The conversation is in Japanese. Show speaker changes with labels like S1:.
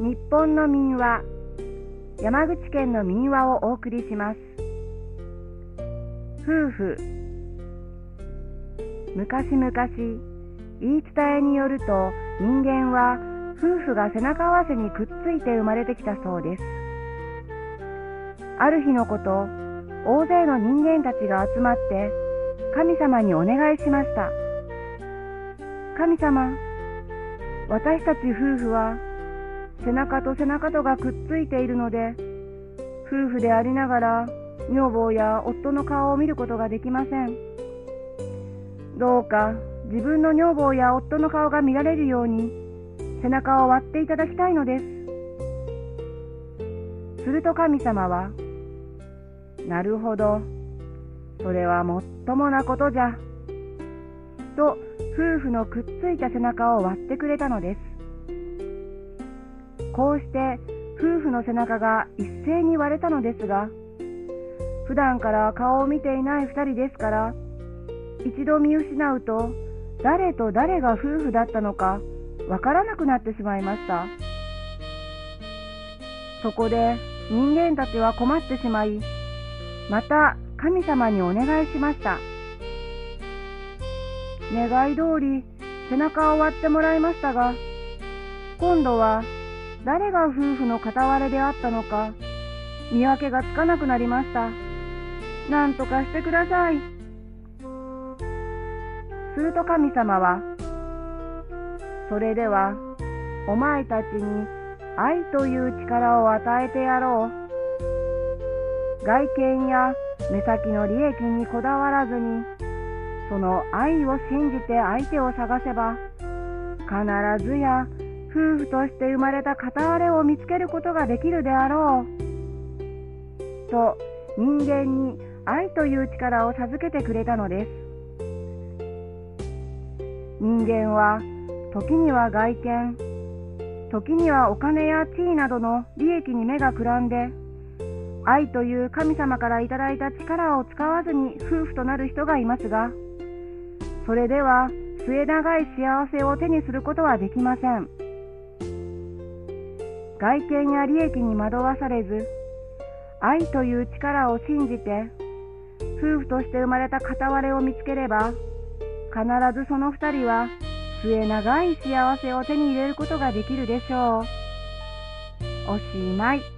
S1: 日本の民話山口県の民話をお送りします。夫婦昔々言い伝えによると人間は夫婦が背中合わせにくっついて生まれてきたそうです。ある日のこと大勢の人間たちが集まって神様にお願いしました。神様私たち夫婦は背中と背中とがくっついているので夫婦でありながら女房や夫の顔を見ることができません。どうか自分の女房や夫の顔が見られるように背中を割っていただきたいのです。すると神様はなるほど。それはもっともなことじゃ。と夫婦のくっついた背中を割ってくれたのです。こうして夫婦の背中が一斉に割れたのですが普段から顔を見ていない2人ですから一度見失うと誰と誰が夫婦だったのかわからなくなってしまいました。そこで人間たちは困ってしまいまた神様にお願いしました。願い通り背中を割ってもらいましたが今度は誰が夫婦の片割れであったのか見分けがつかなくなりました。なんとかしてください。すると神様は、それではお前たちに愛という力を与えてやろう。外見や目先の利益にこだわらずに、その愛を信じて相手を探せば、必ずや夫婦として生まれた片割れを見つけることができるであろう。と人間に愛という力を授けてくれたのです。人間は時には外見、時にはお金や地位などの利益に目がくらんで、愛という神様からいただいた力を使わずに夫婦となる人がいますが、それでは末長い幸せを手にすることはできません。外見や利益に惑わされず、愛という力を信じて、夫婦として生まれた片割れを見つければ、必ずその二人は末長い幸せを手に入れることができるでしょう。おしまい。